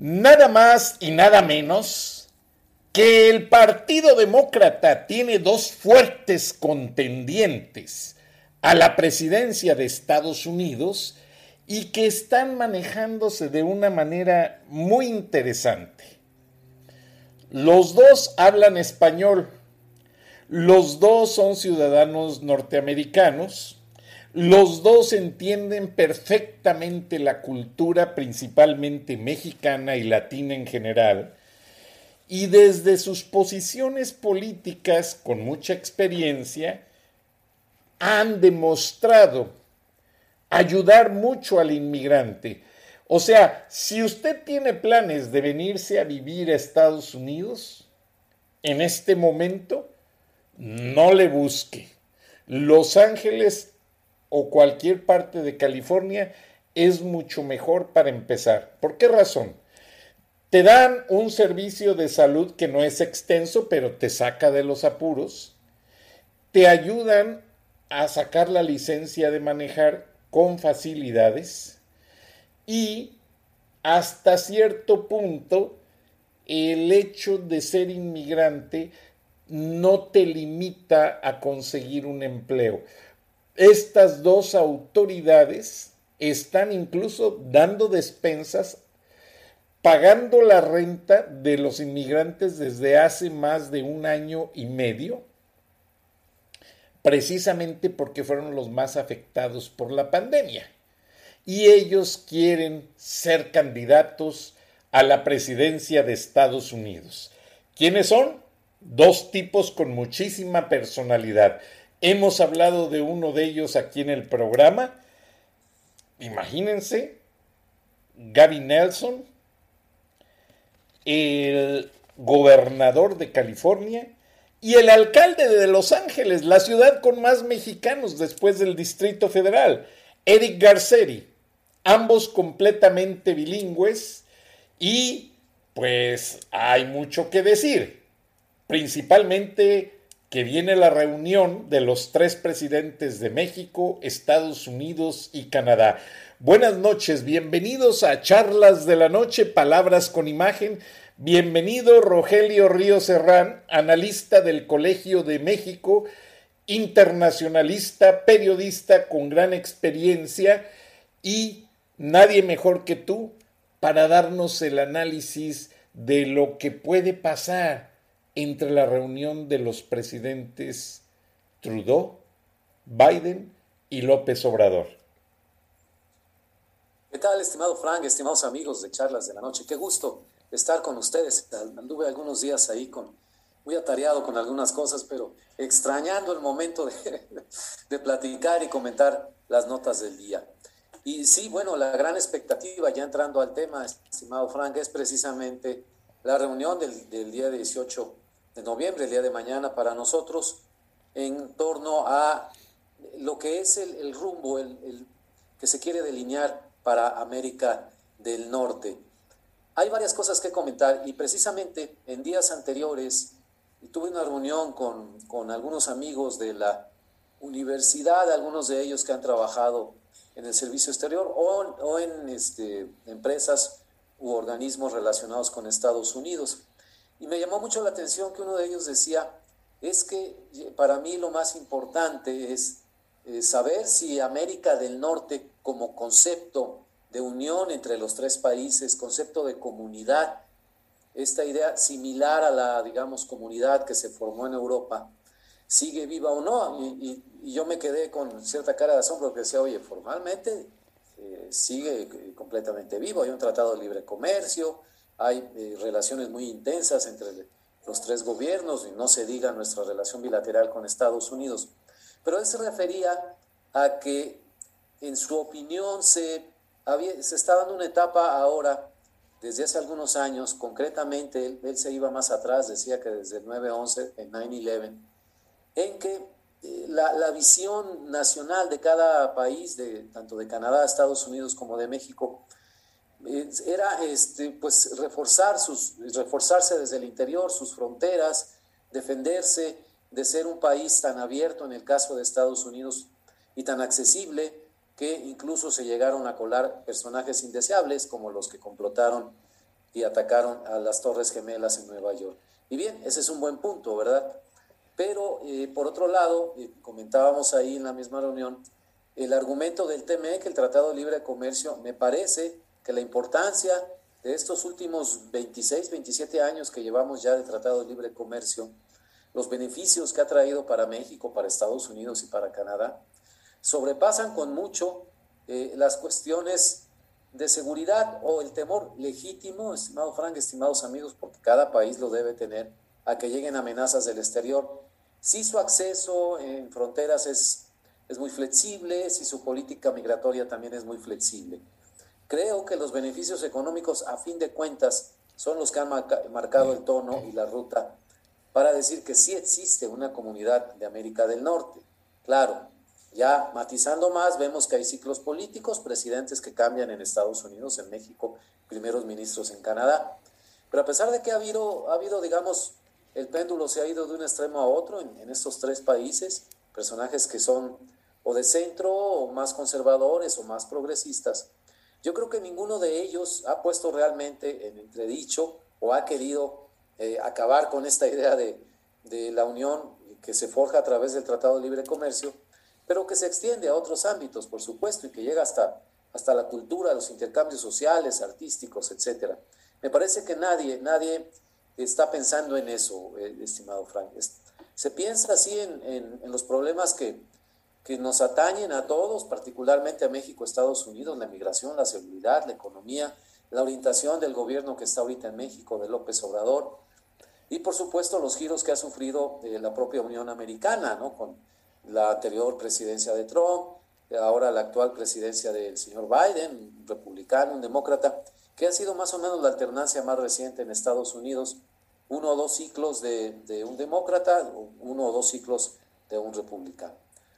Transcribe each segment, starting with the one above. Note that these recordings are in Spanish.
nada más y nada menos que el Partido Demócrata tiene dos fuertes contendientes a la presidencia de Estados Unidos y que están manejándose de una manera muy interesante. Los dos hablan español, los dos son ciudadanos norteamericanos, los dos entienden perfectamente la cultura, principalmente mexicana y latina en general, y desde sus posiciones políticas, con mucha experiencia, han demostrado ayudar mucho al inmigrante. O sea, si usted tiene planes de venirse a vivir a Estados Unidos, en este momento, no le busque. Los Ángeles o cualquier parte de California es mucho mejor para empezar. ¿Por qué razón? Te dan un servicio de salud que no es extenso, pero te saca de los apuros. Te ayudan a sacar la licencia de manejar con facilidades y hasta cierto punto el hecho de ser inmigrante no te limita a conseguir un empleo. Estas dos autoridades están incluso dando despensas, pagando la renta de los inmigrantes desde hace más de un año y medio, precisamente porque fueron los más afectados por la pandemia. Y ellos quieren ser candidatos a la presidencia de Estados Unidos. ¿Quiénes son? Dos tipos con muchísima personalidad. Hemos hablado de uno de ellos aquí en el programa. Imagínense, Gavin Nelson, el gobernador de California y el alcalde de Los Ángeles, la ciudad con más mexicanos después del Distrito Federal, Eric Garceri, ambos completamente bilingües y pues hay mucho que decir, principalmente que viene la reunión de los tres presidentes de México, Estados Unidos y Canadá. Buenas noches, bienvenidos a Charlas de la Noche, Palabras con Imagen. Bienvenido Rogelio Río Serrán, analista del Colegio de México, internacionalista, periodista con gran experiencia y nadie mejor que tú para darnos el análisis de lo que puede pasar entre la reunión de los presidentes Trudeau, Biden y López Obrador. ¿Qué tal, estimado Frank, estimados amigos de Charlas de la Noche? Qué gusto estar con ustedes. Anduve algunos días ahí con, muy atareado con algunas cosas, pero extrañando el momento de, de platicar y comentar las notas del día. Y sí, bueno, la gran expectativa, ya entrando al tema, estimado Frank, es precisamente la reunión del, del día 18 de noviembre, el día de mañana, para nosotros, en torno a lo que es el, rumbo el, que se quiere delinear para América del Norte. Hay varias cosas que comentar y precisamente en días anteriores tuve una reunión con, con algunos amigos de la universidad, algunos de ellos que han trabajado en el servicio exterior o, o en este, empresas u organismos relacionados con Estados Unidos. Y me llamó mucho la atención que uno de ellos decía, es que para mí lo más importante es eh, saber si América del Norte como concepto de unión entre los tres países, concepto de comunidad, esta idea similar a la, digamos, comunidad que se formó en Europa, sigue viva o no. Y, yo me quedé con cierta cara de asombro porque decía, oye, formalmente eh, sigue eh, completamente vivo. Hay un tratado de libre comercio, hay eh, relaciones muy intensas entre los tres gobiernos y no se diga nuestra relación bilateral con Estados Unidos. Pero él se refería a que en su opinión se, había, se está dando una etapa ahora desde hace algunos años, concretamente él, se iba más atrás, decía que desde el 9-11, en 9-11, en que la, visión nacional de cada país, de, tanto de Canadá, Estados Unidos como de México, era este, pues, reforzar sus, reforzarse desde el interior, sus fronteras, defenderse de ser un país tan abierto en el caso de Estados Unidos y tan accesible que incluso se llegaron a colar personajes indeseables como los que complotaron y atacaron a las Torres Gemelas en Nueva York. Y bien, ese es un buen punto, ¿verdad? Pero eh, por otro lado, comentábamos ahí en la misma reunión, el argumento del TME, que el Tratado de Libre Comercio, me parece que la importancia de estos últimos 26, 27 años que llevamos ya de Tratado de Libre Comercio, los beneficios que ha traído para México, para Estados Unidos y para Canadá, sobrepasan con mucho eh, las cuestiones de seguridad o el temor legítimo, estimado Frank, estimados amigos, porque cada país lo debe tener, a que lleguen amenazas del exterior. Si su acceso en fronteras es, es muy flexible, si su política migratoria también es muy flexible. Creo que los beneficios económicos, a fin de cuentas, son los que han marcado el tono y la ruta para decir que sí existe una comunidad de América del Norte. Claro, ya matizando más, vemos que hay ciclos políticos, presidentes que cambian en Estados Unidos, en México, primeros ministros en Canadá. Pero a pesar de que ha habido, ha habido digamos, el péndulo se ha ido de un extremo a otro en, estos tres países, personajes que son o de centro o más conservadores o más progresistas. Yo creo que ninguno de ellos ha puesto realmente en entredicho o ha querido eh, acabar con esta idea de, de la unión que se forja a través del Tratado de Libre Comercio pero que se extiende a otros ámbitos, por supuesto, y que llega hasta, hasta la cultura, los intercambios sociales, artísticos, etc. Me parece que nadie, nadie está pensando en eso, eh, estimado Frank. se piensa así en, los problemas que, que nos atañen a todos, particularmente a México, Estados Unidos, la migración, la seguridad, la economía, la orientación del gobierno que está ahorita en México, de López Obrador, y por supuesto los giros que ha sufrido eh, la propia Unión Americana, ¿no? Con, la anterior presidencia de Trump, ahora la actual presidencia del señor Biden, un republicano, un demócrata, que ha sido más o menos la alternancia más reciente en Estados Unidos, uno o dos ciclos de, un demócrata, uno o dos ciclos de un republicano.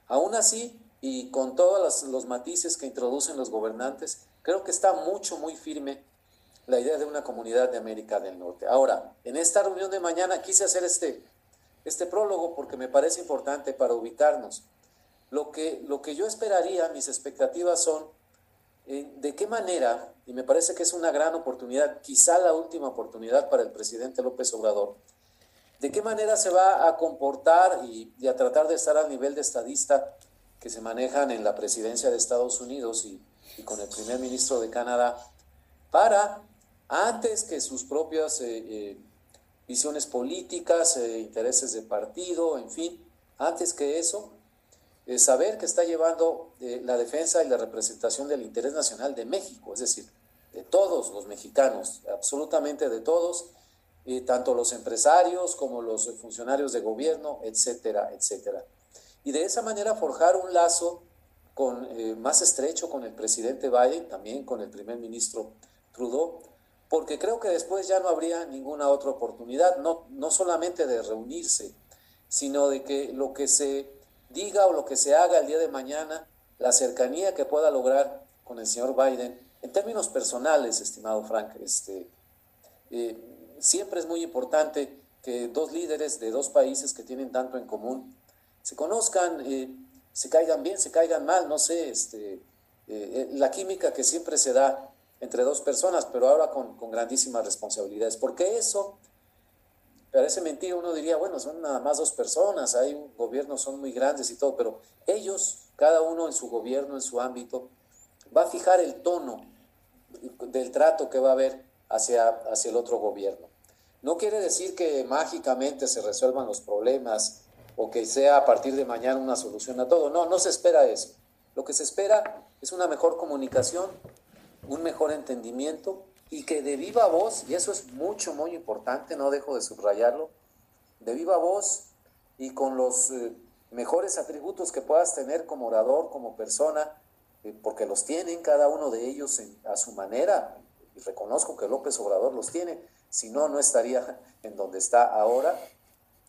Aún así, y con todos los matices que introducen los gobernantes, creo que está mucho, muy firme la idea de una comunidad de América del Norte. Ahora, en esta reunión de mañana quise hacer este, este prólogo porque me parece importante para ubicarnos. Lo que, lo que yo esperaría, mis expectativas son de qué manera, y me parece que es una gran oportunidad, quizá la última oportunidad para el presidente López Obrador, de qué manera se va a comportar y, a tratar de estar al nivel de estadista que se manejan en la presidencia de Estados Unidos y, con el primer ministro de Canadá, para, antes que sus propias... Eh, eh, visiones políticas, eh, intereses de partido, en fin, antes que eso, eh, saber que está llevando eh, la defensa y la representación del interés nacional de México, es decir, de todos los mexicanos, absolutamente de todos, tanto los empresarios como los funcionarios de gobierno, etcétera, etcétera. Y de esa manera forjar un lazo con, más estrecho con el presidente Biden, también con el primer ministro Trudeau, porque creo que después ya no habría ninguna otra oportunidad, no, no solamente de reunirse, sino de que lo que se diga o lo que se haga el día de mañana, la cercanía que pueda lograr con el señor Biden, en términos personales, estimado Frank, este, eh, siempre es muy importante que dos líderes de dos países que tienen tanto en común se conozcan, eh, se caigan bien, se caigan mal, no sé, este, eh, la química que siempre se da entre dos personas, pero ahora con, con grandísimas responsabilidades. Porque eso, parece mentira, uno diría, bueno, son nada más dos personas, hay un gobierno, son muy grandes y todo, pero ellos, cada uno en su gobierno, en su ámbito, va a fijar el tono del trato que va a haber hacia, hacia el otro gobierno. No quiere decir que mágicamente se resuelvan los problemas o que sea a partir de mañana una solución a todo. No, no se espera eso. Lo que se espera es una mejor comunicación, un mejor entendimiento y que de viva voz, y eso es mucho, muy importante, no dejo de subrayarlo, de viva voz y con los eh, mejores atributos que puedas tener como orador, como persona, eh, porque los tienen cada uno de ellos a su manera, y reconozco que López Obrador los tiene, si no, no estaría en donde está ahora,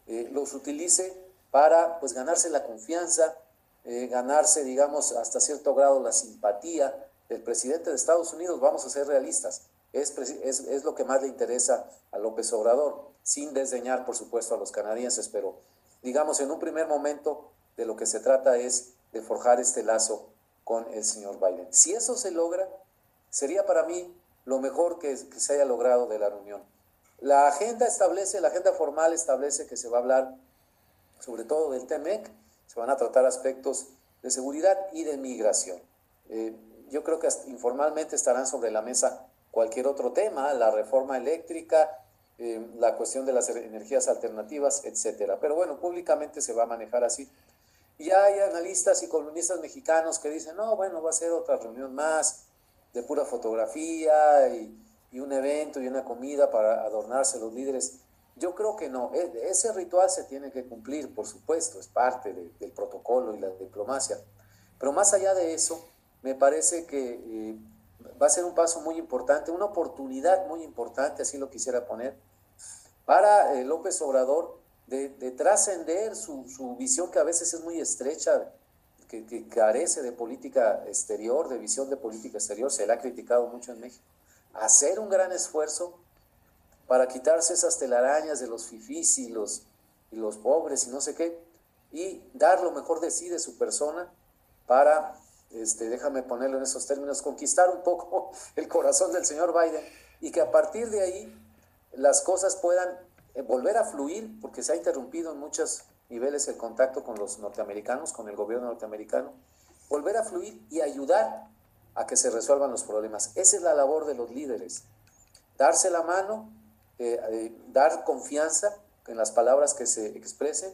eh, los utilice para pues ganarse la confianza, ganarse, digamos, hasta cierto grado la simpatía del presidente de Estados Unidos, vamos a ser realistas, es, es, es lo que más le interesa a López Obrador, sin desdeñar, por supuesto, a los canadienses, pero digamos, en un primer momento de lo que se trata es de forjar este lazo con el señor Biden. Si eso se logra, sería para mí lo mejor que, se haya logrado de la reunión. La agenda establece, la agenda formal establece que se va a hablar sobre todo del TEMEC, se van a tratar aspectos de seguridad y de migración. Eh, yo creo que informalmente estarán sobre la mesa cualquier otro tema, la reforma eléctrica, eh, la cuestión de las energías alternativas, etcétera. Pero bueno, públicamente se va a manejar así. Y hay analistas y columnistas mexicanos que dicen, no, bueno, va a ser otra reunión más de pura fotografía y, un evento y una comida para adornarse los líderes. Yo creo que no, e, ese ritual se tiene que cumplir, por supuesto, es parte del protocolo y la diplomacia. Pero más allá de eso, me parece que eh, va a ser un paso muy importante, una oportunidad muy importante, así lo quisiera poner, para eh, López Obrador de, trascender su, visión que a veces es muy estrecha, que, carece de política exterior, de visión de política exterior, se le ha criticado mucho en México, hacer un gran esfuerzo para quitarse esas telarañas de los fifís y los, y los pobres y no sé qué, y dar lo mejor de sí, de su persona, para este, déjame ponerlo en esos términos, conquistar un poco el corazón del señor Biden y que a partir de ahí las cosas puedan eh, volver a fluir, porque se ha interrumpido en muchos niveles el contacto con los norteamericanos, con el gobierno norteamericano, volver a fluir y ayudar a que se resuelvan los problemas. Esa es la labor de los líderes, darse la mano, eh, eh, dar confianza en las palabras que se expresen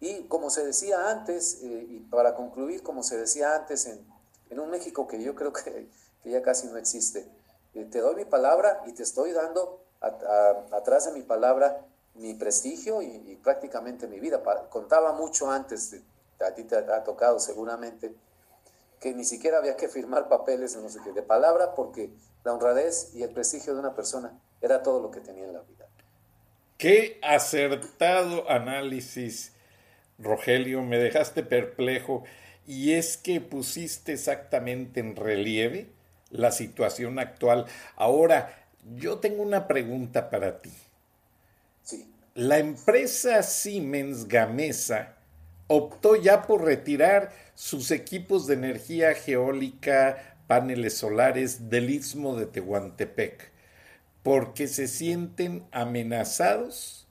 y como se decía antes, eh, y para concluir, como se decía antes en, en un México que yo creo que, que ya casi no existe, eh, te doy mi palabra y te estoy dando atrás de mi palabra mi prestigio y, prácticamente mi vida. contaba mucho antes, a ti te ha tocado seguramente, que ni siquiera había que firmar papeles no sé qué, de palabra porque la honradez y el prestigio de una persona era todo lo que tenía en la vida. Qué acertado análisis Rogelio, me dejaste perplejo y es que pusiste exactamente en relieve la situación actual. Ahora, yo tengo una pregunta para ti. Sí. La empresa Siemens Gamesa optó ya por retirar sus equipos de energía geólica, paneles solares del istmo de Tehuantepec, porque se sienten amenazados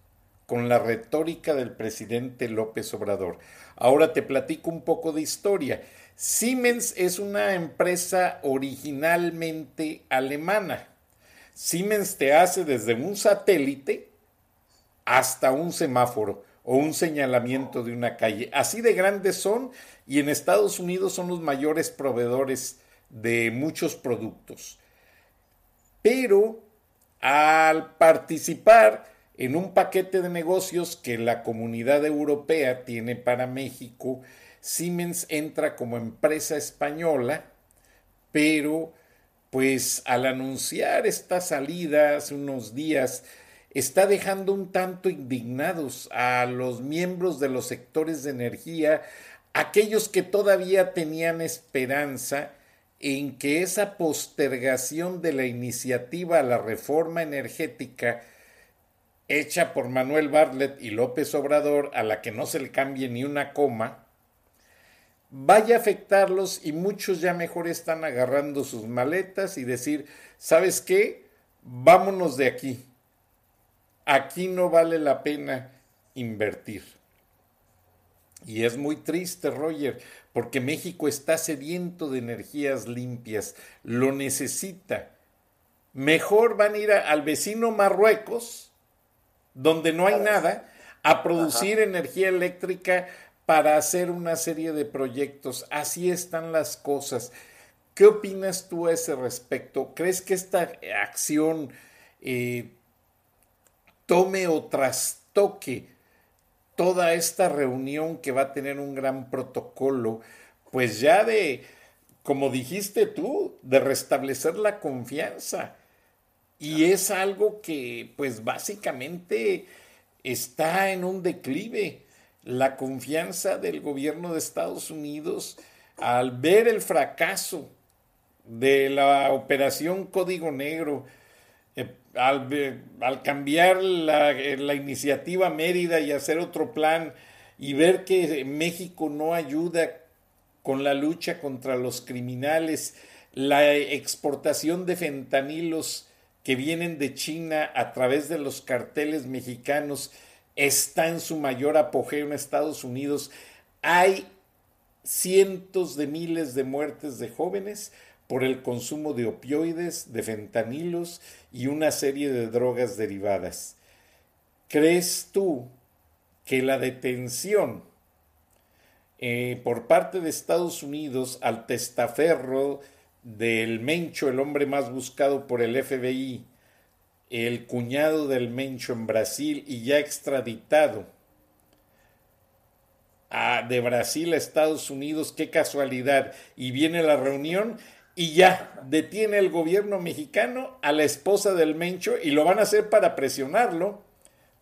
con la retórica del presidente López Obrador. Ahora te platico un poco de historia. Siemens es una empresa originalmente alemana. Siemens te hace desde un satélite hasta un semáforo o un señalamiento de una calle. Así de grandes son y en Estados Unidos son los mayores proveedores de muchos productos. Pero al participar en un paquete de negocios que la comunidad europea tiene para México, Siemens entra como empresa española, pero pues al anunciar esta salida hace unos días, está dejando un tanto indignados a los miembros de los sectores de energía, aquellos que todavía tenían esperanza en que esa postergación de la iniciativa a la reforma energética hecha por Manuel Bartlett y López Obrador, a la que no se le cambie ni una coma, vaya a afectarlos y muchos ya mejor están agarrando sus maletas y decir, ¿sabes qué? Vámonos de aquí. Aquí no vale la pena invertir. Y es muy triste, Roger, porque México está sediento de energías limpias, lo necesita. Mejor van a ir al vecino Marruecos, donde no hay nada, a producir energía eléctrica para hacer una serie de proyectos. Así están las cosas. ¿Qué opinas tú a ese respecto? ¿Crees que esta acción eh, tome o trastoque toda esta reunión que va a tener un gran protocolo, pues ya de, como dijiste tú, de restablecer la confianza? Y es algo que, pues básicamente, está en un declive. La confianza del gobierno de Estados Unidos al ver el fracaso de la operación Código Negro, eh, al, cambiar la, la, iniciativa Mérida y hacer otro plan y ver que México no ayuda con la lucha contra los criminales, la exportación de fentanilos que vienen de China a través de los carteles mexicanos está en su mayor apogeo en Estados Unidos. Hay cientos de miles de muertes de jóvenes por el consumo de opioides, de fentanilos y una serie de drogas derivadas. ¿Crees tú que la detención eh, por parte de Estados Unidos al testaferro del Mencho, el hombre más buscado por el FBI, el cuñado del Mencho en Brasil y ya extraditado de Brasil a Estados Unidos, qué casualidad, y viene la reunión y ya detiene el gobierno mexicano a la esposa del Mencho y lo van a hacer para presionarlo,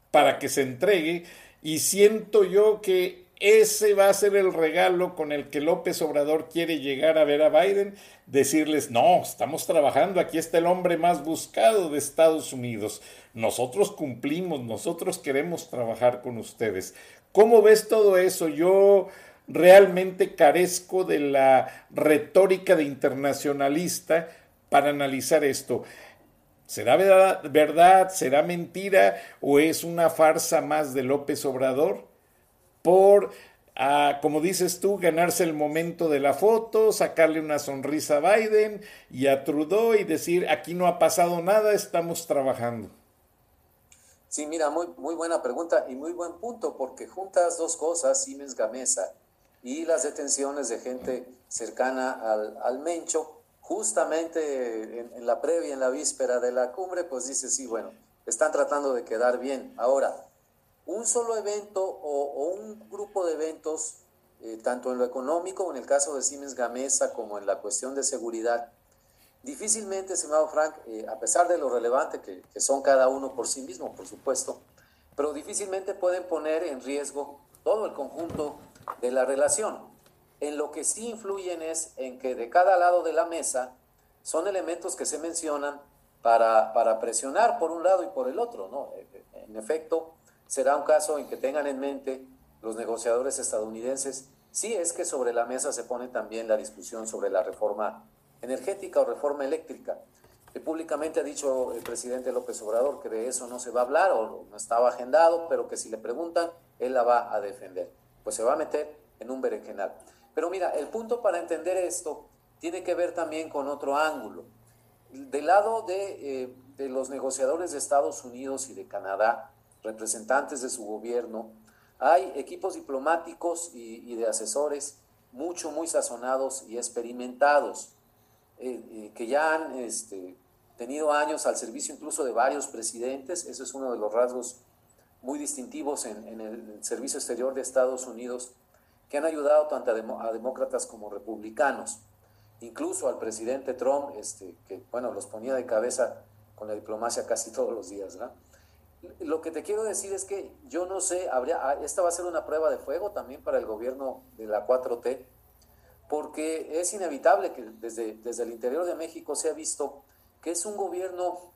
para que se entregue, y siento yo que ese va a ser el regalo con el que López Obrador quiere llegar a ver a Biden, decirles, no, estamos trabajando, aquí está el hombre más buscado de Estados Unidos, nosotros cumplimos, nosotros queremos trabajar con ustedes. ¿Cómo ves todo eso? Yo realmente carezco de la retórica de internacionalista para analizar esto. ¿Será verdad, será mentira o es una farsa más de López Obrador? Por, ah, como dices tú, ganarse el momento de la foto, sacarle una sonrisa a Biden y a Trudeau y decir, aquí no ha pasado nada, estamos trabajando. Sí, mira, muy, muy buena pregunta y muy buen punto, porque juntas dos cosas, Siemens Gamesa y las detenciones de gente cercana al, al Mencho, justamente en, en, la previa, en la víspera de la cumbre, pues dice, sí, bueno, están tratando de quedar bien. Ahora, un solo evento o, un grupo de eventos, eh, tanto en lo económico, en el caso de Siemens Gamesa, como en la cuestión de seguridad, difícilmente, estimado Frank, eh, a pesar de lo relevante que, que, son cada uno por sí mismo, por supuesto, pero difícilmente pueden poner en riesgo todo el conjunto de la relación. En lo que sí influyen es en que de cada lado de la mesa son elementos que se mencionan para, para presionar por un lado y por el otro, ¿no? En efecto, será un caso en que tengan en mente los negociadores estadounidenses si es que sobre la mesa se pone también la discusión sobre la reforma energética o reforma eléctrica. públicamente ha dicho el presidente López Obrador que de eso no se va a hablar o no estaba agendado, pero que si le preguntan, él la va a defender. Pues se va a meter en un berenjenal. Pero mira, el punto para entender esto tiene que ver también con otro ángulo. Del lado de, eh, de los negociadores de Estados Unidos y de Canadá, representantes de su gobierno, hay equipos diplomáticos y, de asesores mucho, muy sazonados y experimentados, eh, eh, que ya han este, tenido años al servicio incluso de varios presidentes. Eso es uno de los rasgos muy distintivos en, el servicio exterior de Estados Unidos, que han ayudado tanto a, demócratas como republicanos. Incluso al presidente Trump, este, que bueno, los ponía de cabeza con la diplomacia casi todos los días. ¿no? Lo que te quiero decir es que yo no sé, habría, ah, esta va a ser una prueba de fuego también para el gobierno de la 4T, porque es inevitable que desde, desde el interior de México se ha visto que es un gobierno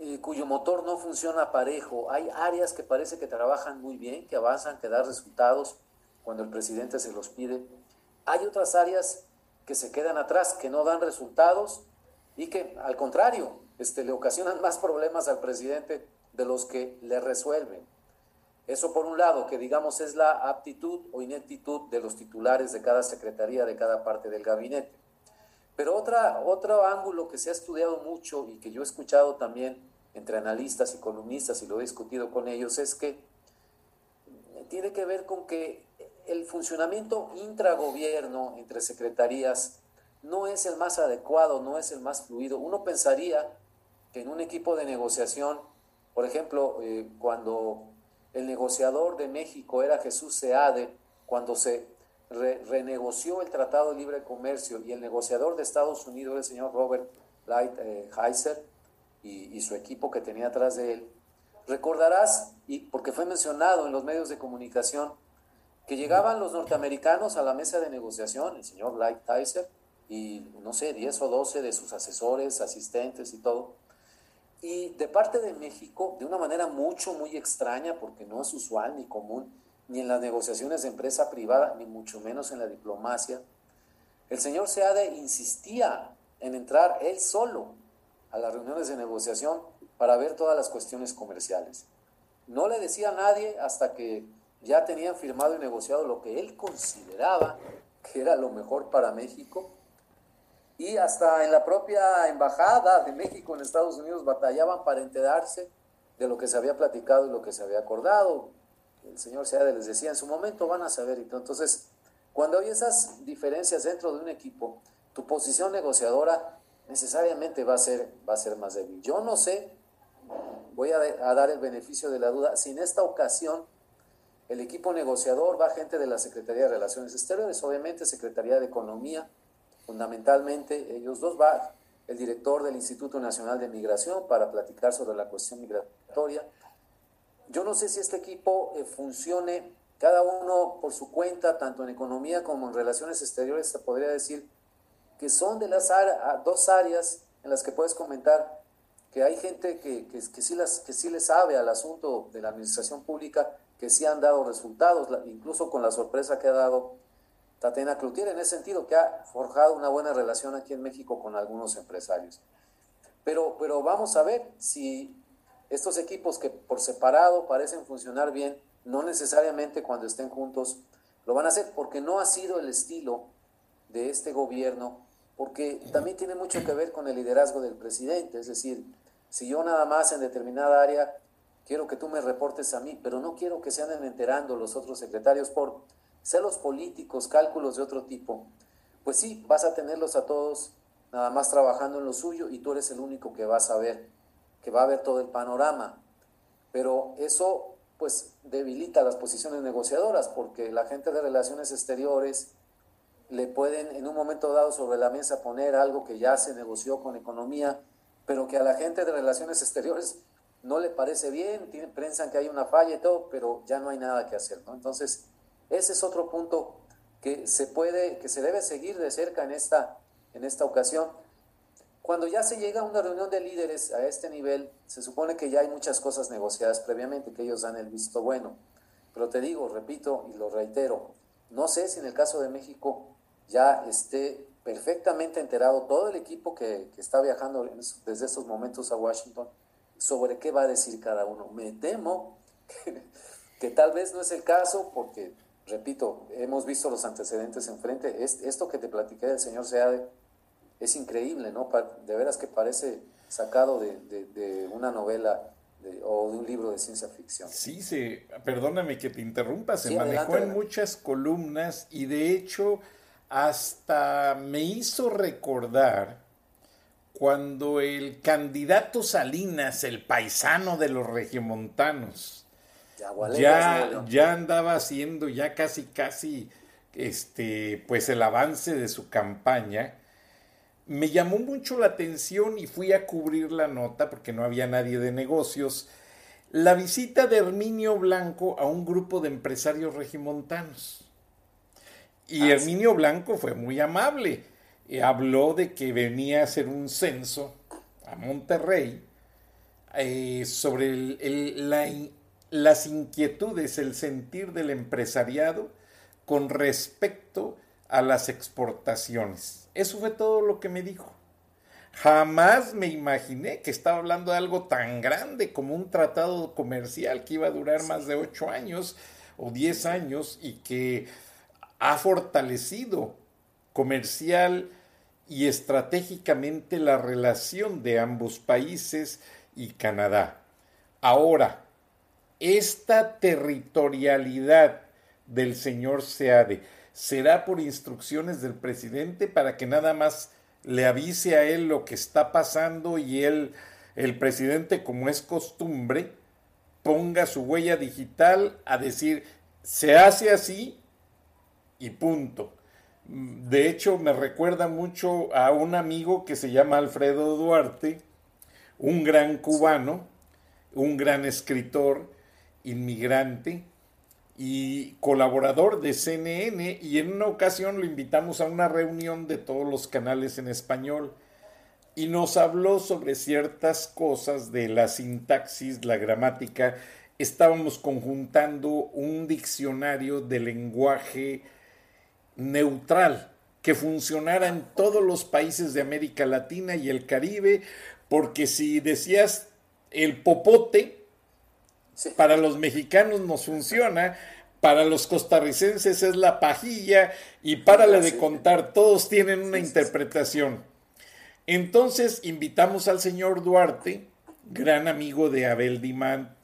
eh, cuyo motor no funciona parejo. Hay áreas que parece que trabajan muy bien, que avanzan, que dan resultados cuando el presidente se los pide. Hay otras áreas que se quedan atrás, que no dan resultados y que al contrario, este, le ocasionan más problemas al presidente de los que le resuelven. Eso por un lado, que digamos es la aptitud o ineptitud de los titulares de cada secretaría, de cada parte del gabinete. Pero otra, otro ángulo que se ha estudiado mucho y que yo he escuchado también entre analistas y columnistas, y lo he discutido con ellos, es que tiene que ver con que el funcionamiento intragobierno entre secretarías no es el más adecuado, no es el más fluido. Uno pensaría que en un equipo de negociación, por ejemplo, eh, cuando el negociador de México era Jesús Seade, cuando se renegoció el Tratado de Libre Comercio y el negociador de Estados Unidos, el señor Robert Lighthizer, eh, y, y su equipo que tenía atrás de él, recordarás, y porque fue mencionado en los medios de comunicación, que llegaban los norteamericanos a la mesa de negociación, el señor Lighthizer, y no sé, 10 o 12 de sus asesores, asistentes y todo. Y de parte de México, de una manera mucho, muy extraña, porque no es usual ni común, ni en las negociaciones de empresa privada, ni mucho menos en la diplomacia, el señor Seade insistía en entrar él solo a las reuniones de negociación para ver todas las cuestiones comerciales. No le decía a nadie hasta que ya tenían firmado y negociado lo que él consideraba que era lo mejor para México. Y hasta en la propia embajada de México en Estados Unidos batallaban para enterarse de lo que se había platicado y lo que se había acordado el señor Seade les decía, en su momento van a saber. Entonces, cuando hay esas diferencias dentro de un equipo, tu posición negociadora necesariamente va a ser, va a ser más débil. Yo no sé, voy a, dar el beneficio de la duda, si en esta ocasión el equipo negociador va gente de la Secretaría de Relaciones Exteriores, obviamente Secretaría de Economía, fundamentalmente ellos dos, va el director del Instituto Nacional de Migración para platicar sobre la cuestión migratoria, yo no sé si este equipo eh, funcione cada uno por su cuenta, tanto en economía como en relaciones exteriores, se podría decir que son de las dos áreas en las que puedes comentar que hay gente que, que, sí las, que sí le sabe al asunto de la administración pública, que sí han dado resultados, incluso con la sorpresa que ha dado Tatiana Cloutier, en ese sentido, que ha forjado una buena relación aquí en México con algunos empresarios. Pero, pero vamos a ver si estos equipos que por separado parecen funcionar bien, no necesariamente cuando estén juntos lo van a hacer, porque no ha sido el estilo de este gobierno, porque también tiene mucho que ver con el liderazgo del presidente, es decir, si yo nada más en determinada área quiero que tú me reportes a mí, pero no quiero que se anden enterando los otros secretarios por celos políticos, cálculos de otro tipo, pues sí, vas a tenerlos a todos nada más trabajando en lo suyo y tú eres el único que vas a ver que va a ver todo el panorama. Pero eso pues debilita las posiciones negociadoras porque la gente de relaciones exteriores le pueden en un momento dado sobre la mesa poner algo que ya se negoció con economía, pero que a la gente de relaciones exteriores no le parece bien, piensan que hay una falla y todo, pero ya no hay nada que hacer, ¿no? Entonces, ese es otro punto que se puede, que se debe seguir de cerca en esta, en esta ocasión. Cuando ya se llega a una reunión de líderes a este nivel, se supone que ya hay muchas cosas negociadas previamente, que ellos dan el visto bueno. Pero te digo, repito y lo reitero, no sé si en el caso de México ya esté perfectamente enterado todo el equipo que, está viajando desde estos momentos a Washington sobre qué va a decir cada uno. Me temo que, tal vez no es el caso porque, repito, hemos visto los antecedentes enfrente. esto que te platiqué del señor Seade es increíble, ¿no? De veras que parece sacado de, una novela o de un libro de ciencia ficción. Sí, se, perdóname que te interrumpa, se manejó en muchas columnas y de hecho hasta me hizo recordar cuando el candidato Salinas, el paisano de los regiomontanos, ya, ya andaba haciendo ya casi casi este pues el avance de su campaña me llamó mucho la atención y fui a cubrir la nota porque no había nadie de negocios. La visita de Herminio Blanco a un grupo de empresarios regimontanos. Y ah, Herminio Blanco fue muy amable. Eh, habló de que venía a hacer un censo a Monterrey eh, sobre las inquietudes, el sentir del empresariado con respecto a las exportaciones. Eso fue todo lo que me dijo. Jamás me imaginé que estaba hablando de algo tan grande como un tratado comercial que iba a durar más de ocho años o diez años y que ha fortalecido comercial y estratégicamente la relación de ambos países y Canadá. Ahora, esta territorialidad del señor Seade será por instrucciones del presidente para que nada más le avise a él lo que está pasando y él, el presidente, como es costumbre, ponga su huella digital a decir, se hace así y punto. De hecho, me recuerda mucho a un amigo que se llama Alfredo Duarte, un gran cubano, un gran escritor, inmigrante y colaborador de CNN, y en una ocasión lo invitamos a una reunión de todos los canales en español y nos habló sobre ciertas cosas de la sintaxis, la gramática. Estábamos conjuntando un diccionario de lenguaje neutral que funcionara en todos los países de América Latina y el Caribe, porque si decías el popote, para los mexicanos nos funciona, para los costarricenses es la pajilla y párale de contar, todos tienen una interpretación. Entonces invitamos al señor Duarte, gran amigo de Abel Dimán,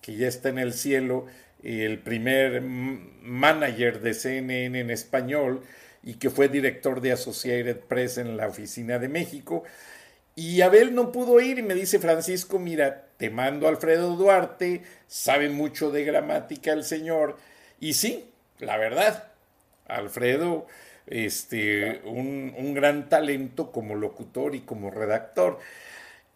que ya está en el cielo, el primer manager de CNN en español y que fue director de Associated Press en la oficina de México. Y Abel no pudo ir y me dice Francisco, mira, te mando a Alfredo Duarte, sabe mucho de gramática el señor. Y sí, la verdad, Alfredo, este, un, un gran talento como locutor y como redactor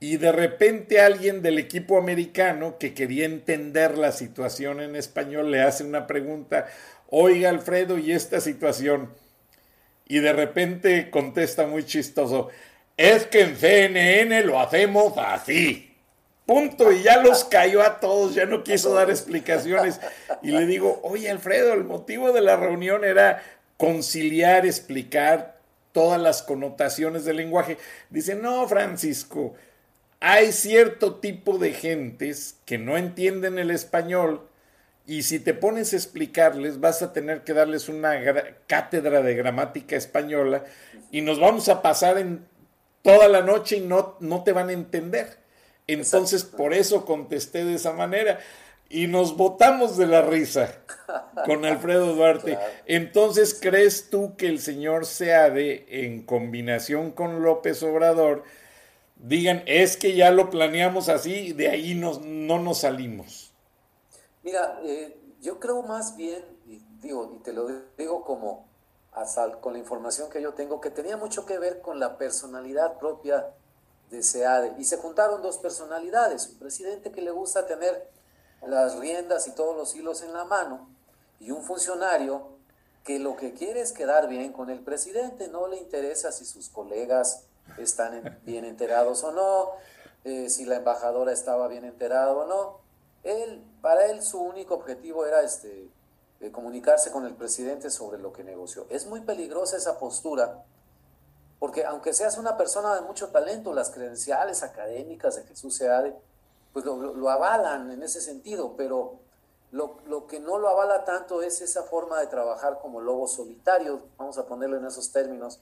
y de repente alguien del equipo americano que quería entender la situación en español le hace una pregunta, oiga Alfredo, ¿y esta situación? Y de repente contesta muy chistoso, es que en CNN lo hacemos así. Punto. Y ya los cayó a todos, ya no quiso dar explicaciones. Y le digo, oye Alfredo, el motivo de la reunión era conciliar, explicar todas las connotaciones del lenguaje. Dice, no, Francisco, hay cierto tipo de gentes que no entienden el español y si te pones a explicarles vas a tener que darles una cátedra de gramática española y nos vamos a pasar en toda la noche y no, no te van a entender. Entonces por eso contesté de esa manera y nos botamos de la risa con Alfredo Duarte. Entonces, ¿crees tú que el señor Seade, en combinación con López Obrador, digan, es que ya lo planeamos así, de ahí nos, no nos salimos? Mira, eh, yo creo más bien, digo, y te lo digo como con la información que yo tengo, que tenía mucho que ver con la personalidad propia de SEADE. Y se juntaron dos personalidades, un presidente que le gusta tener las riendas y todos los hilos en la mano, y un funcionario que lo que quiere es quedar bien con el presidente, no le interesa si sus colegas están bien enterados o no, eh, si la embajadora estaba bien enterada o no. Él, para él su único objetivo era este, eh, comunicarse con el presidente sobre lo que negoció. Es muy peligrosa esa postura, porque aunque seas una persona de mucho talento, las credenciales académicas de Jesús Seade, pues lo, avalan en ese sentido, pero lo, lo, que no lo avala tanto es esa forma de trabajar como lobo solitario, vamos a ponerlo en esos términos,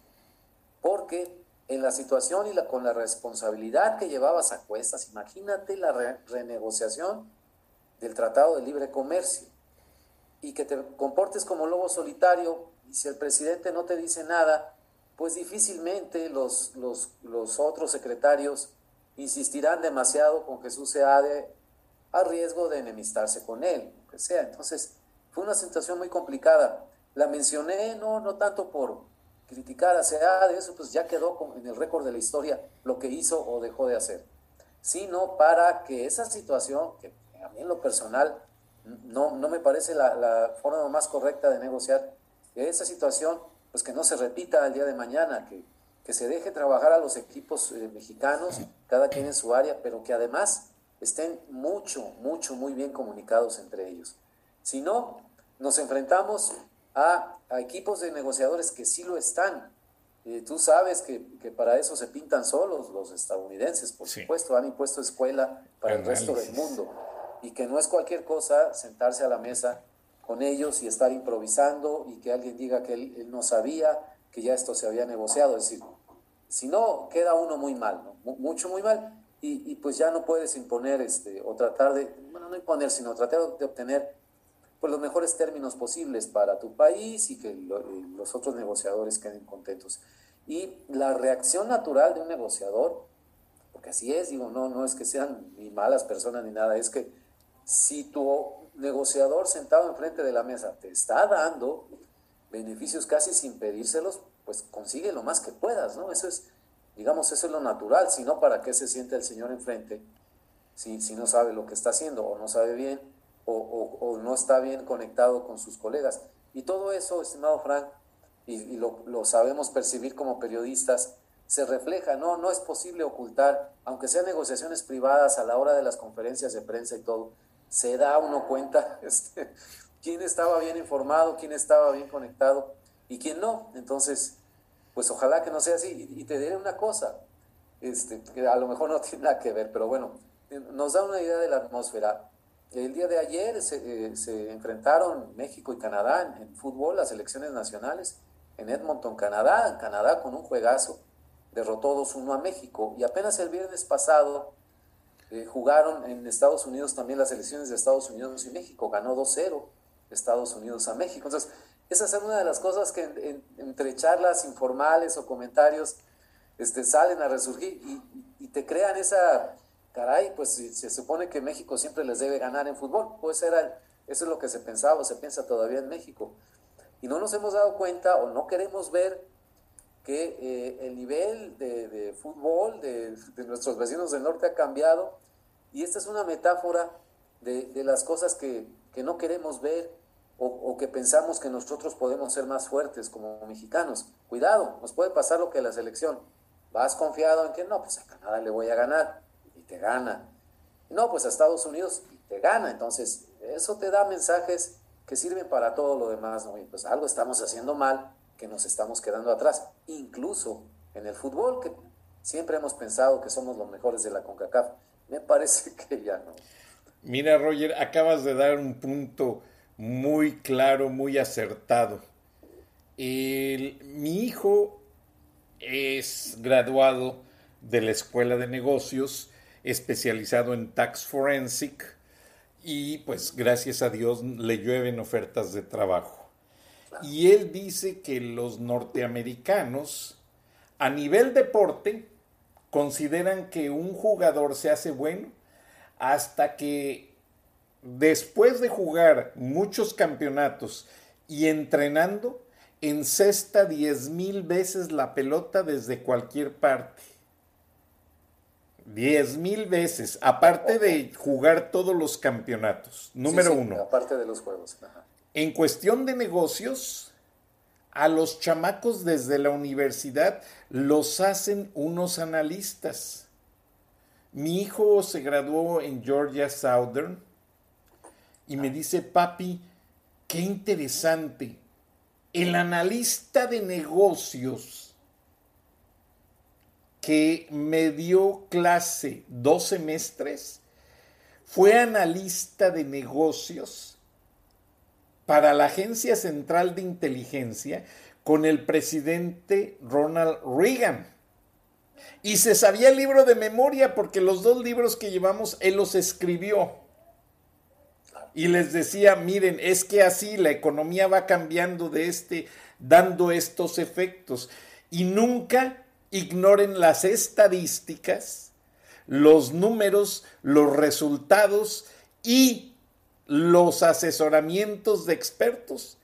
porque en la situación y con la responsabilidad que llevabas a cuestas, imagínate la renegociación del Tratado de Libre Comercio y que te comportes como lobo solitario y si el presidente no te dice nada, pues difícilmente los, los, los otros secretarios insistirán demasiado con Jesús Seade a riesgo de enemistarse con él, que sea. Entonces, fue una situación muy complicada. La mencioné no, no tanto por, criticar a SEAD, eso pues ya quedó en el récord de la historia lo que hizo o dejó de hacer, sino para que esa situación, que a mí en lo personal no, no me parece la, forma más correcta de negociar, que esa situación pues que no se repita el día de mañana, que, que se deje trabajar a los equipos eh, mexicanos, cada quien en su área, pero que además estén mucho, mucho, muy bien comunicados entre ellos. Si no, nos enfrentamos a, equipos de negociadores que sí lo están. Eh, tú sabes que, para eso se pintan solos los estadounidenses, por supuesto, han impuesto escuela para el resto del mundo y que no es cualquier cosa sentarse a la mesa con ellos y estar improvisando y que alguien diga que él, no sabía que ya esto se había negociado. Es decir, si no, queda uno muy mal, mucho muy mal. y, pues ya no puedes imponer este, o tratar de, bueno, no imponer, sino tratar de obtener pues, los mejores términos posibles para tu país y que los otros negociadores queden contentos. Y la reacción natural de un negociador, porque así es, digo, no, no es que sean ni malas personas ni nada, es que si tu negociador sentado enfrente de la mesa te está dando beneficios casi sin pedírselos, pues consigue lo más que puedas, ¿no? Eso es, digamos, eso es lo natural, si no, ¿para qué se siente el señor enfrente si, si no sabe lo que está haciendo o no sabe bien o, no está bien conectado con sus colegas? Y todo eso, estimado Frank, y, lo, lo, sabemos percibir como periodistas, se refleja, no, no es posible ocultar, aunque sean negociaciones privadas a la hora de las conferencias de prensa y todo, se da uno cuenta este, quién estaba bien informado, quién estaba bien conectado y quién no. Entonces, pues ojalá que no sea así. Y te diré una cosa, este, que a lo mejor no tiene nada que ver, pero bueno, nos da una idea de la atmósfera. El día de ayer se, eh, se enfrentaron México y Canadá en, fútbol, las elecciones nacionales, en Edmonton, Canadá. Canadá con un juegazo derrotó 2-1 a México. Y apenas el viernes pasado eh, jugaron en Estados Unidos también las elecciones de Estados Unidos y México. Ganó 2-0 Estados Unidos a México. Entonces, esa es una de las cosas que entre charlas informales o comentarios este, salen a resurgir y, te crean esa, caray, pues se supone que México siempre les debe ganar en fútbol. Pues era, eso es lo que se pensaba o se piensa todavía en México. Y no nos hemos dado cuenta o no queremos ver que eh, el nivel de, fútbol de, nuestros vecinos del norte ha cambiado y esta es una metáfora de, las cosas que, que, no queremos ver o, que pensamos que nosotros podemos ser más fuertes como mexicanos. Cuidado, nos puede pasar lo que la selección. Vas confiado en que no, pues a Canadá le voy a ganar y te gana. No, pues a Estados Unidos y te gana. Entonces, eso te da mensajes que sirven para todo lo demás. ¿no? pues algo estamos haciendo mal, que nos estamos quedando atrás. Incluso en el fútbol, que siempre hemos pensado que somos los mejores de la CONCACAF. Me parece que ya no. Mira, Roger, acabas de dar un punto muy claro, muy acertado. mi hijo es graduado de la Escuela de Negocios, especializado en Tax Forensic, y pues gracias a Dios le llueven ofertas de trabajo. Y él dice que los norteamericanos, a nivel deporte, consideran que un jugador se hace bueno hasta que después de jugar muchos campeonatos y entrenando, encesta diez mil veces la pelota desde cualquier parte. Diez mil veces, aparte de jugar todos los campeonatos. Número uno. Aparte de los juegos. En cuestión de negocios, a los chamacos desde la universidad los hacen unos analistas. Mi hijo se graduó en Georgia Southern y me dice, papi, qué interesante. El analista de negocios que me dio clase dos semestres fue analista de negocios para la Agencia Central de Inteligencia con el presidente Ronald Reagan. Y se sabía el libro de memoria porque los dos libros que llevamos él los escribió y les decía, miren, es que así la economía va cambiando de este, dando estos efectos. Y nunca ignoren las estadísticas, los números, los resultados y los asesoramientos de expertos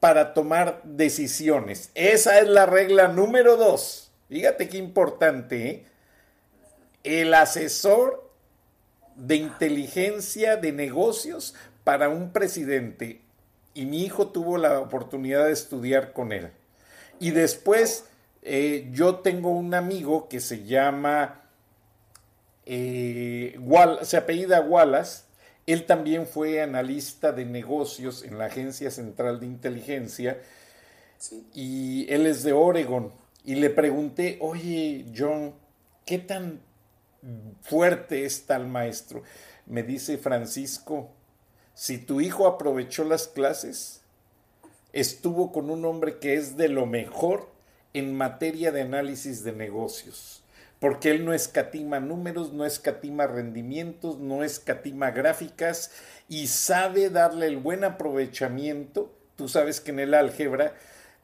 para tomar decisiones. Esa es la regla número dos. Fíjate qué importante. ¿eh? El asesor de inteligencia de negocios para un presidente. Y mi hijo tuvo la oportunidad de estudiar con él. Y después eh, yo tengo un amigo que se llama, eh, se apellida Wallace. Él también fue analista de negocios en la Agencia Central de Inteligencia. Y él es de Oregon. Y le pregunté, oye, John, ¿qué tan fuerte es tal maestro. Me dice Francisco, si tu hijo aprovechó las clases, estuvo con un hombre que es de lo mejor en materia de análisis de negocios. Porque él no escatima números, no escatima rendimientos, no escatima gráficas y sabe darle el buen aprovechamiento. Tú sabes que en el álgebra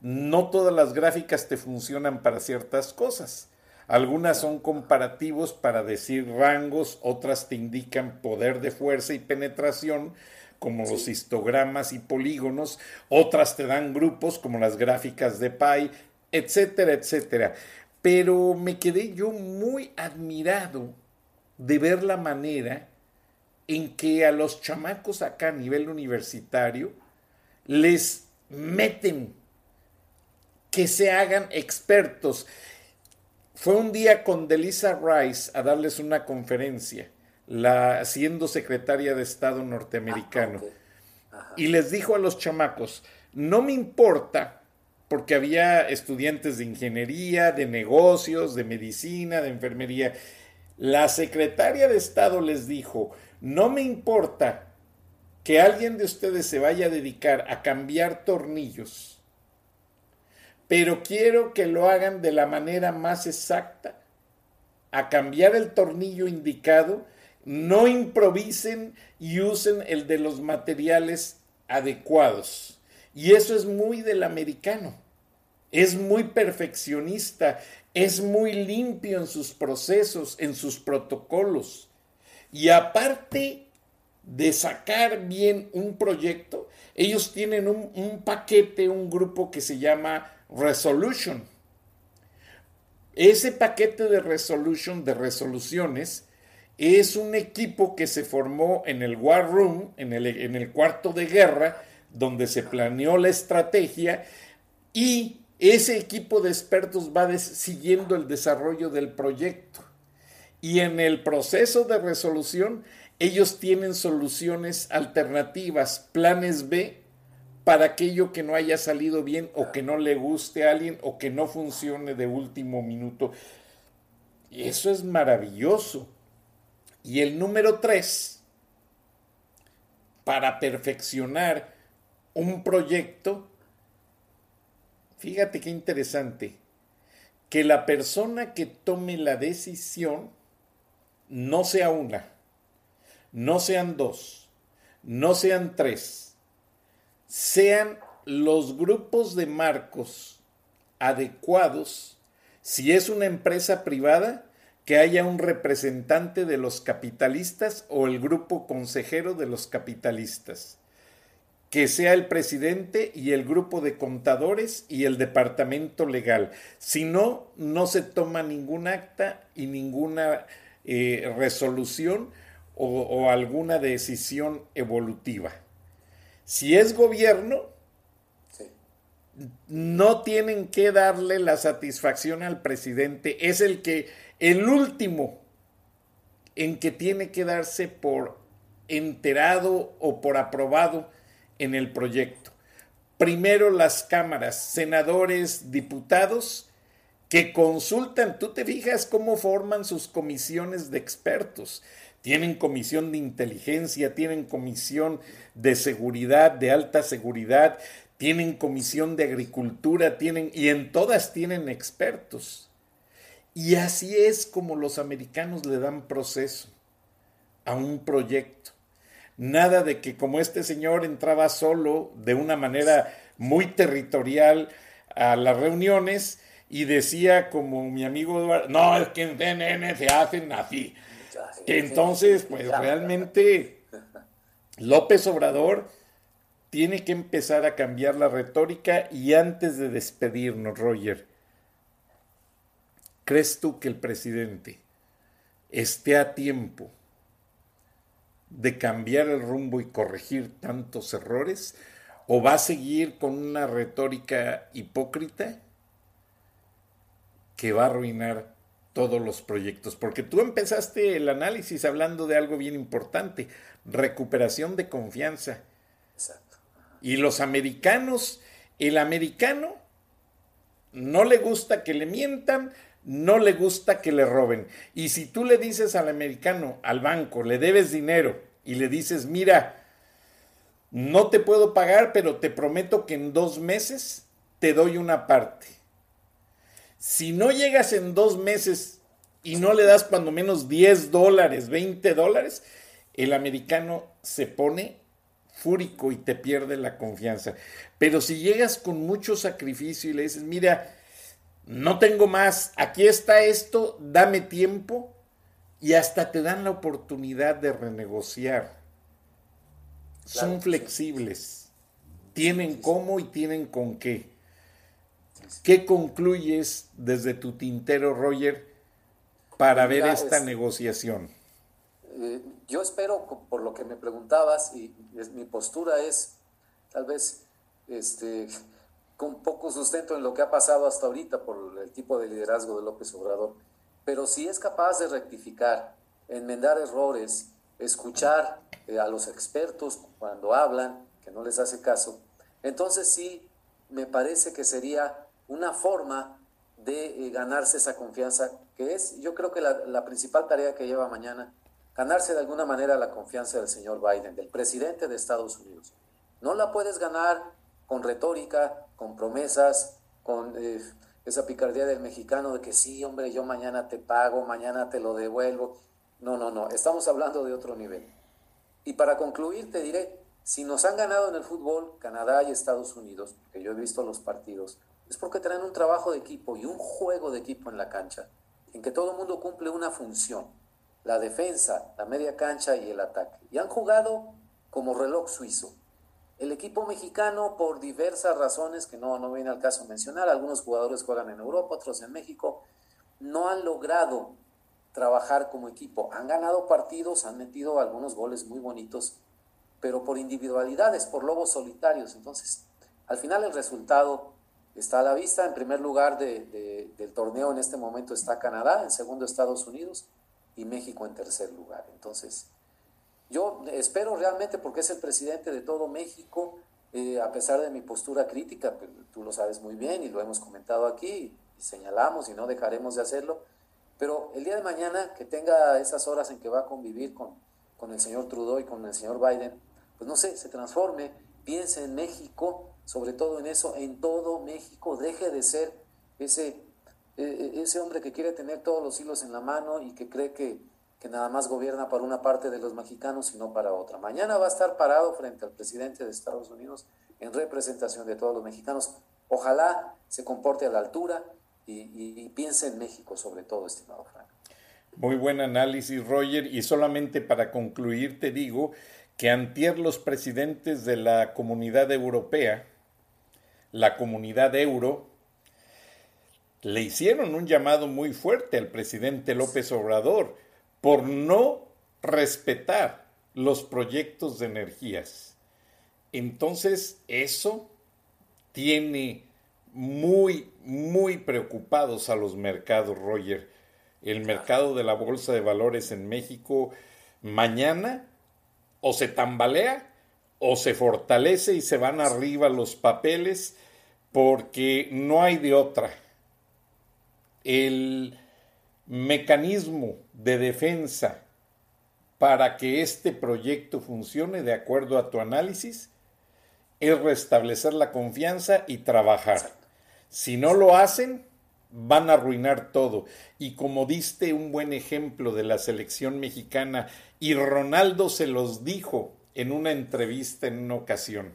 no todas las gráficas te funcionan para ciertas cosas. Algunas son comparativos para decir rangos, otras te indican poder de fuerza y penetración, como los histogramas y polígonos, otras te dan grupos como las gráficas de Pi, etcétera, etcétera. Pero me quedé yo muy admirado de ver la manera en que a los chamacos acá a nivel universitario les meten que se hagan expertos. Fue un día con Delisa Rice a darles una conferencia, la, siendo secretaria de Estado norteamericano. Ah, y les dijo a los chamacos, no me importa, porque había estudiantes de ingeniería, de negocios, de medicina, de enfermería. La secretaria de Estado les dijo, no me importa que alguien de ustedes se vaya a dedicar a cambiar tornillos pero quiero que lo hagan de la manera más exacta, a cambiar el tornillo indicado, no improvisen y usen el de los materiales adecuados. Y eso es muy del americano. Es muy perfeccionista, es muy limpio en sus procesos, en sus protocolos. Y aparte de sacar bien un proyecto, ellos tienen un, paquete, un grupo que se llama resolution. Ese paquete de resolution, de resoluciones, es un equipo que se formó en el War Room, en el, en el cuarto de guerra, donde se planeó la estrategia y ese equipo de expertos va siguiendo el desarrollo del proyecto. Y en el proceso de resolución, ellos tienen soluciones alternativas, planes B para aquello que no haya salido bien o que no le guste a alguien o que no funcione de último minuto. Eso es maravilloso. Y el número tres, para perfeccionar un proyecto, fíjate qué interesante, que la persona que tome la decisión no sea una, no sean dos, no sean tres, sean los grupos de marcos adecuados, si es una empresa privada, que haya un representante de los capitalistas o el grupo consejero de los capitalistas, que sea el presidente y el grupo de contadores y el departamento legal. Si no, no se toma ningún acta y ninguna eh, resolución o alguna decisión evolutiva. Si es gobierno, no tienen que darle la satisfacción al presidente. Es el que, el último en que tiene que darse por enterado o por aprobado en el proyecto. Primero las cámaras, senadores, diputados, que consultan, tú te fijas cómo forman sus comisiones de expertos. Tienen comisión de inteligencia, tienen comisión de seguridad, de alta seguridad, tienen comisión de agricultura, tienen, y en todas tienen expertos. Y así es como los americanos le dan proceso a un proyecto. Nada de que como este señor entraba solo de una manera muy territorial a las reuniones y decía como mi amigo Eduardo, no, es que en CNN se hacen así. Entonces, pues realmente López Obrador tiene que empezar a cambiar la retórica y antes de despedirnos, Roger, ¿crees tú que el presidente esté a tiempo de cambiar el rumbo y corregir tantos errores? ¿O va a seguir con una retórica hipócrita que va a arruinar todos los proyectos, porque tú empezaste el análisis hablando de algo bien importante, recuperación de confianza. Exacto. Y los americanos, el americano no le gusta que le mientan, no le gusta que le roben. Y si tú le dices al americano, al banco, le debes dinero y le dices, mira, no te puedo pagar, pero te prometo que en dos meses te doy una parte si no llegas en dos meses y no le das cuando menos 10 dólares, 20 dólares, el americano se pone fúrico y te pierde la confianza. Pero si llegas con mucho sacrificio y le dices, mira, no tengo más, aquí está esto, dame tiempo, y hasta te dan la oportunidad de renegociar. Son flexibles, tienen cómo y tienen con qué. ¿Qué concluyes desde tu tintero, Roger, para ver esta negociación? Eh, yo espero, por lo que me preguntabas, y mi postura es tal vez este, con poco sustento en lo que ha pasado hasta ahorita por el tipo de liderazgo de López Obrador, pero si es capaz de rectificar, enmendar errores, escuchar eh, a los expertos cuando hablan, que no les hace caso, entonces sí me parece que sería una forma de eh, ganarse esa confianza, que es yo creo que la principal tarea que lleva mañana ganarse de alguna manera la confianza del señor Biden, del presidente de Estados Unidos. No la puedes ganar con retórica, con promesas, con eh, esa picardía del mexicano de que sí, hombre, yo mañana te pago, mañana te lo devuelvo. No, no, no, estamos hablando de otro nivel. Y para concluir, te diré, si nos han ganado en el fútbol Canadá y Estados Unidos, que yo he visto los partidos, es porque traen un trabajo de equipo y un juego de equipo en la cancha, en que todo el mundo cumple una función la defensa, la media cancha y el ataque. Y han jugado como reloj suizo. El equipo mexicano, por diversas razones que no, no viene al caso mencionar, algunos jugadores juegan en Europa, otros en México, no han logrado trabajar como equipo. Han ganado partidos, han metido algunos goles muy bonitos, pero por individualidades, por lobos solitarios. Entonces, al final el resultado está a la vista. En primer lugar del torneo en este momento está Canadá, en segundo Estados Unidos y México en tercer lugar. Entonces, yo espero realmente, porque es el presidente de todo México, eh, a pesar de mi postura crítica, pues, tú lo sabes muy bien y lo hemos comentado aquí y señalamos y no dejaremos de hacerlo, pero el día de mañana que tenga esas horas en que va a convivir con, con el señor Trudeau y con el señor Biden, pues no sé, se transforme, piense en México, sobre todo en eso, en todo México, deje de ser ese e, e, ese hombre que quiere tener todos los hilos en la mano y que cree que, que nada más gobierna para una parte de los mexicanos y no para otra. Mañana va a estar parado frente al presidente de Estados Unidos en representación de todos los mexicanos. Ojalá se comporte a la altura y, piense en México sobre todo, estimado Frank. Muy buen análisis, Roger. Y solamente para concluir, te digo que antier los presidentes de la comunidad europea, la comunidad euro, le hicieron un llamado muy fuerte al presidente López Obrador por no respetar los proyectos de energías. Entonces, eso tiene muy, muy preocupados a los mercados, Roger. El mercado de la Bolsa de Valores en México mañana o se tambalea o se fortalece y se van arriba los papeles porque no hay de otra el mecanismo de defensa para que este proyecto funcione de acuerdo a tu análisis es restablecer la confianza y trabajar. Si no lo hacen, van a arruinar todo. Y como diste un buen ejemplo de la selección mexicana, y Ronaldo se los dijo en una entrevista en una ocasión.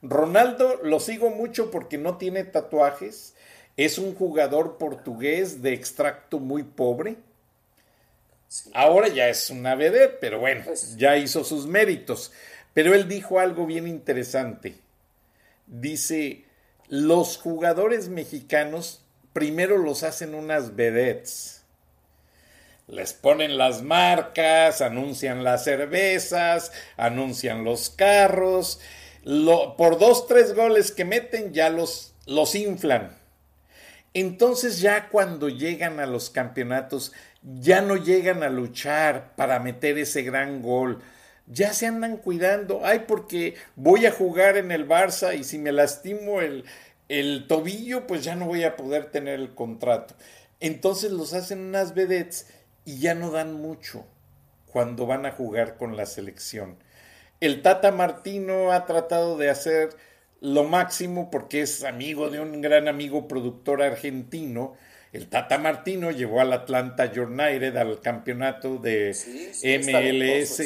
Ronaldo lo sigo mucho porque no tiene tatuajes, es un jugador portugués de extracto muy pobre. Ahora ya es una vedette, pero bueno, pues ya hizo sus méritos. Pero él dijo algo bien interesante. Dice, los jugadores mexicanos primero los hacen unas vedettes. Les ponen las marcas, anuncian las cervezas, anuncian los carros. por dos, tres goles que meten ya los, los inflan entonces ya cuando llegan a los campeonatos, ya no llegan a luchar para meter ese gran gol. Ya se andan cuidando. Ay, porque voy a jugar en el Barça y si me lastimo el, el tobillo, pues ya no voy a poder tener el contrato. Entonces los hacen unas vedettes y ya no dan mucho cuando van a jugar con la selección. El Tata Martino ha tratado de hacer lo máximo porque es amigo de un gran amigo productor argentino el Tata Martino llevó al Atlanta United al campeonato de MLS,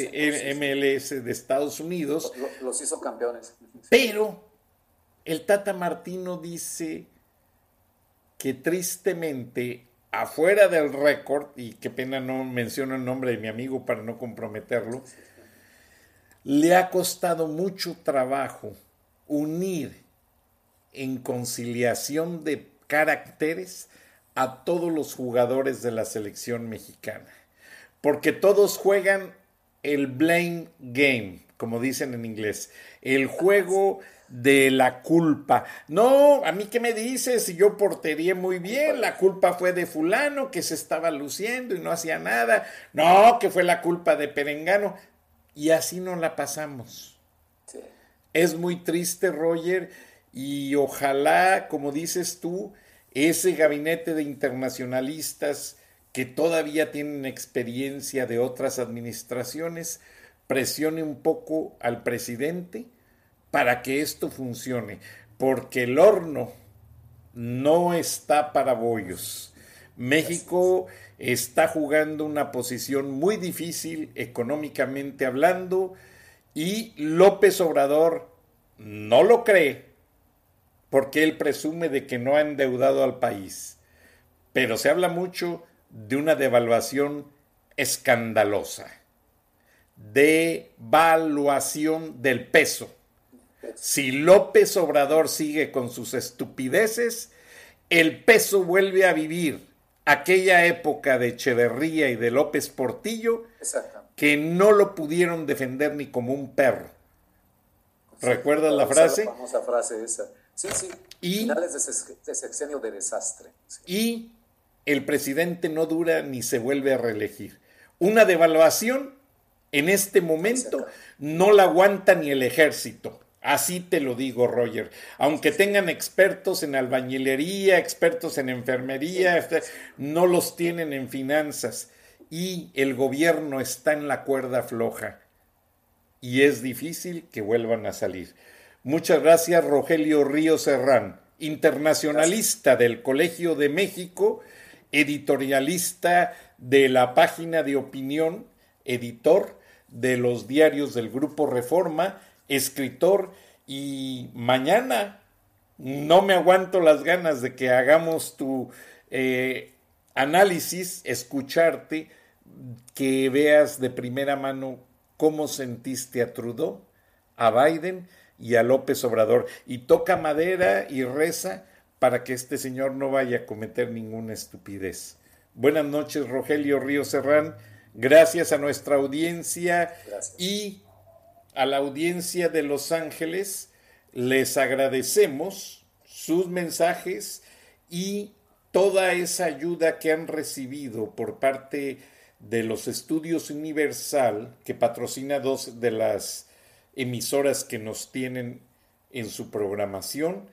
MLS de Estados Unidos. Los, hizo campeones. Pero el Tata Martino dice que tristemente, afuera del récord, y qué pena no menciono el nombre de mi amigo para no comprometerlo, le ha costado mucho trabajo unir en conciliación de caracteres a todos los jugadores de la selección mexicana, porque todos juegan el blame game, como dicen en inglés, el juego de la culpa. No, a mí qué me dices si yo portería muy bien, la culpa fue de fulano que se estaba luciendo y no hacía nada. No, que fue la culpa de Perengano. Y así no la pasamos. Es muy triste, Roger, y ojalá, como dices tú, ese gabinete de internacionalistas que todavía tienen experiencia de otras administraciones presione un poco al presidente para que esto funcione, porque el horno no está para bollos. México está jugando una posición muy difícil económicamente hablando y López Obrador no lo cree porque él presume de que no ha endeudado al país. Pero se habla mucho de una devaluación escandalosa, devaluación del peso. Si López Obrador sigue con sus estupideces, el peso vuelve a vivir aquella época de Echeverría y de López Portillo que no lo pudieron defender ni como un perro. ¿Recuerdas la frase? La famosa frase esa. Sí, sí. Y, Finales de, sexenio de desastre. Y el presidente no dura ni se vuelve a reelegir. Una devaluación en este momento no la aguanta ni el ejército. Así te lo digo, Roger. Aunque tengan expertos en albañilería, expertos en enfermería, este, no los tienen en finanzas. Y el gobierno está en la cuerda floja. Y es difícil que vuelvan a salir. Muchas gracias, Rogelio Río Serrán, internacionalista del Colegio de México, editorialista de la página de opinión, editor de los diarios del Grupo Reforma escritor y mañana no me aguanto las ganas de que hagamos tu eh, análisis, escucharte, que veas de primera mano cómo sentiste a Trudeau, a Biden y a López Obrador. Y toca madera y reza para que este señor no vaya a cometer ninguna estupidez. Buenas noches, Rogelio Río Serrán. Gracias a nuestra audiencia y a la audiencia de Los Ángeles les agradecemos sus mensajes y toda esa ayuda que han recibido por parte de los estudios Universal, que patrocina dos de las emisoras que nos tienen en su programación.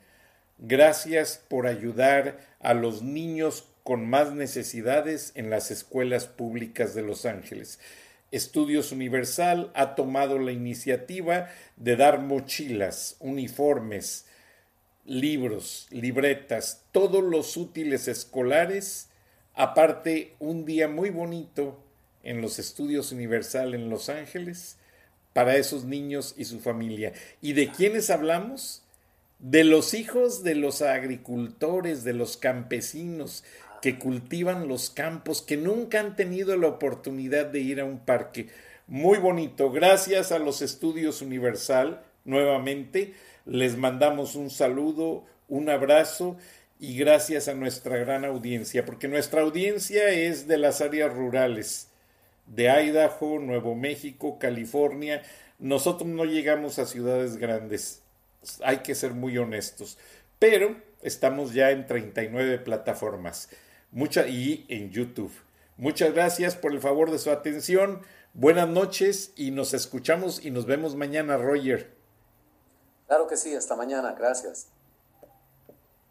Gracias por ayudar a los niños con más necesidades en las escuelas públicas de Los Ángeles. Estudios Universal ha tomado la iniciativa de dar mochilas, uniformes, libros, libretas, todos los útiles escolares, aparte un día muy bonito en los Estudios Universal en Los Ángeles para esos niños y su familia. ¿Y de quiénes hablamos? De los hijos de los agricultores, de los campesinos, que cultivan los campos, que nunca han tenido la oportunidad de ir a un parque. Muy bonito. Gracias a los estudios Universal, nuevamente, les mandamos un saludo, un abrazo y gracias a nuestra gran audiencia, porque nuestra audiencia es de las áreas rurales, de Idaho, Nuevo México, California. Nosotros no llegamos a ciudades grandes, hay que ser muy honestos, pero estamos ya en 39 plataformas mucha, y en YouTube. Muchas gracias por el favor de su atención. Buenas noches y nos escuchamos y nos vemos mañana, Roger. Claro que sí, hasta mañana, gracias.